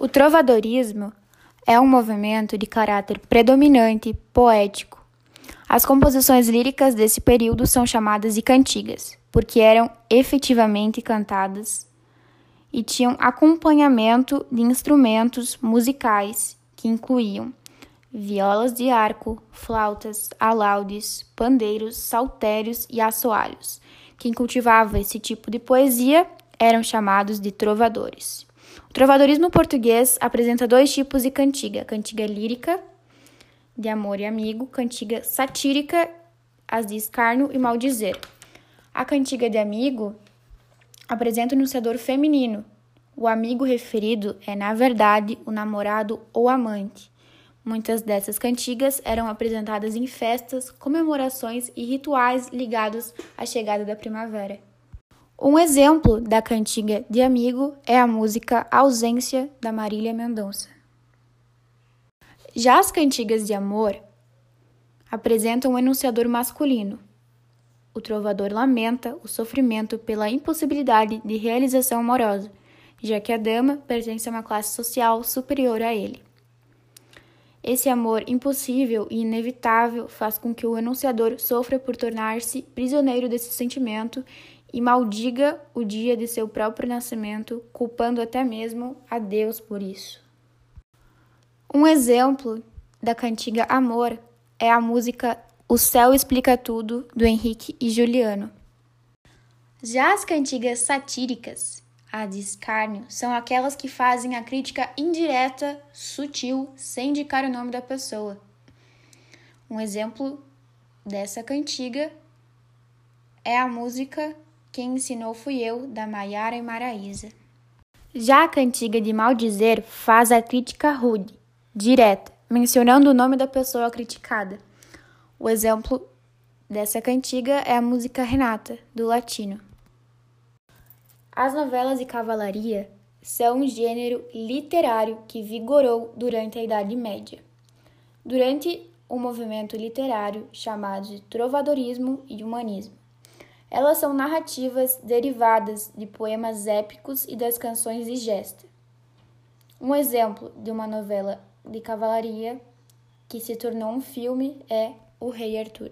O trovadorismo é um movimento de caráter predominante poético. As composições líricas desse período são chamadas de cantigas, porque eram efetivamente cantadas e tinham acompanhamento de instrumentos musicais que incluíam violas de arco, flautas, alaudes, pandeiros, saltérios e assoalhos. Quem cultivava esse tipo de poesia eram chamados de trovadores. O trovadorismo português apresenta dois tipos de cantiga: cantiga lírica, de amor e amigo, cantiga satírica, as de escárnio e maldizer. A cantiga de amigo apresenta o enunciador feminino. O amigo referido é, na verdade, o namorado ou amante. Muitas dessas cantigas eram apresentadas em festas, comemorações e rituais ligados à chegada da primavera. Um exemplo da cantiga de amigo é a música Ausência da Marília Mendonça. Já as cantigas de amor apresentam um enunciador masculino. O trovador lamenta o sofrimento pela impossibilidade de realização amorosa, já que a dama pertence a uma classe social superior a ele. Esse amor impossível e inevitável faz com que o enunciador sofra por tornar-se prisioneiro desse sentimento e maldiga o dia de seu próprio nascimento, culpando até mesmo a Deus por isso. Um exemplo da cantiga Amor é a música O Céu Explica Tudo, do Henrique e Juliano. Já as cantigas satíricas, a de escárnio, são aquelas que fazem a crítica indireta, sutil, sem indicar o nome da pessoa. Um exemplo dessa cantiga é a música quem ensinou fui eu, da Maiara e Maraísa. Já a cantiga de maldizer faz a crítica rude, direta, mencionando o nome da pessoa criticada. O exemplo dessa cantiga é a música Renata, do latino. As novelas de cavalaria são um gênero literário que vigorou durante a Idade Média. Durante o movimento literário chamado de trovadorismo e humanismo. Elas são narrativas derivadas de poemas épicos e das canções de gesta. Um exemplo de uma novela de cavalaria que se tornou um filme é O Rei Arthur.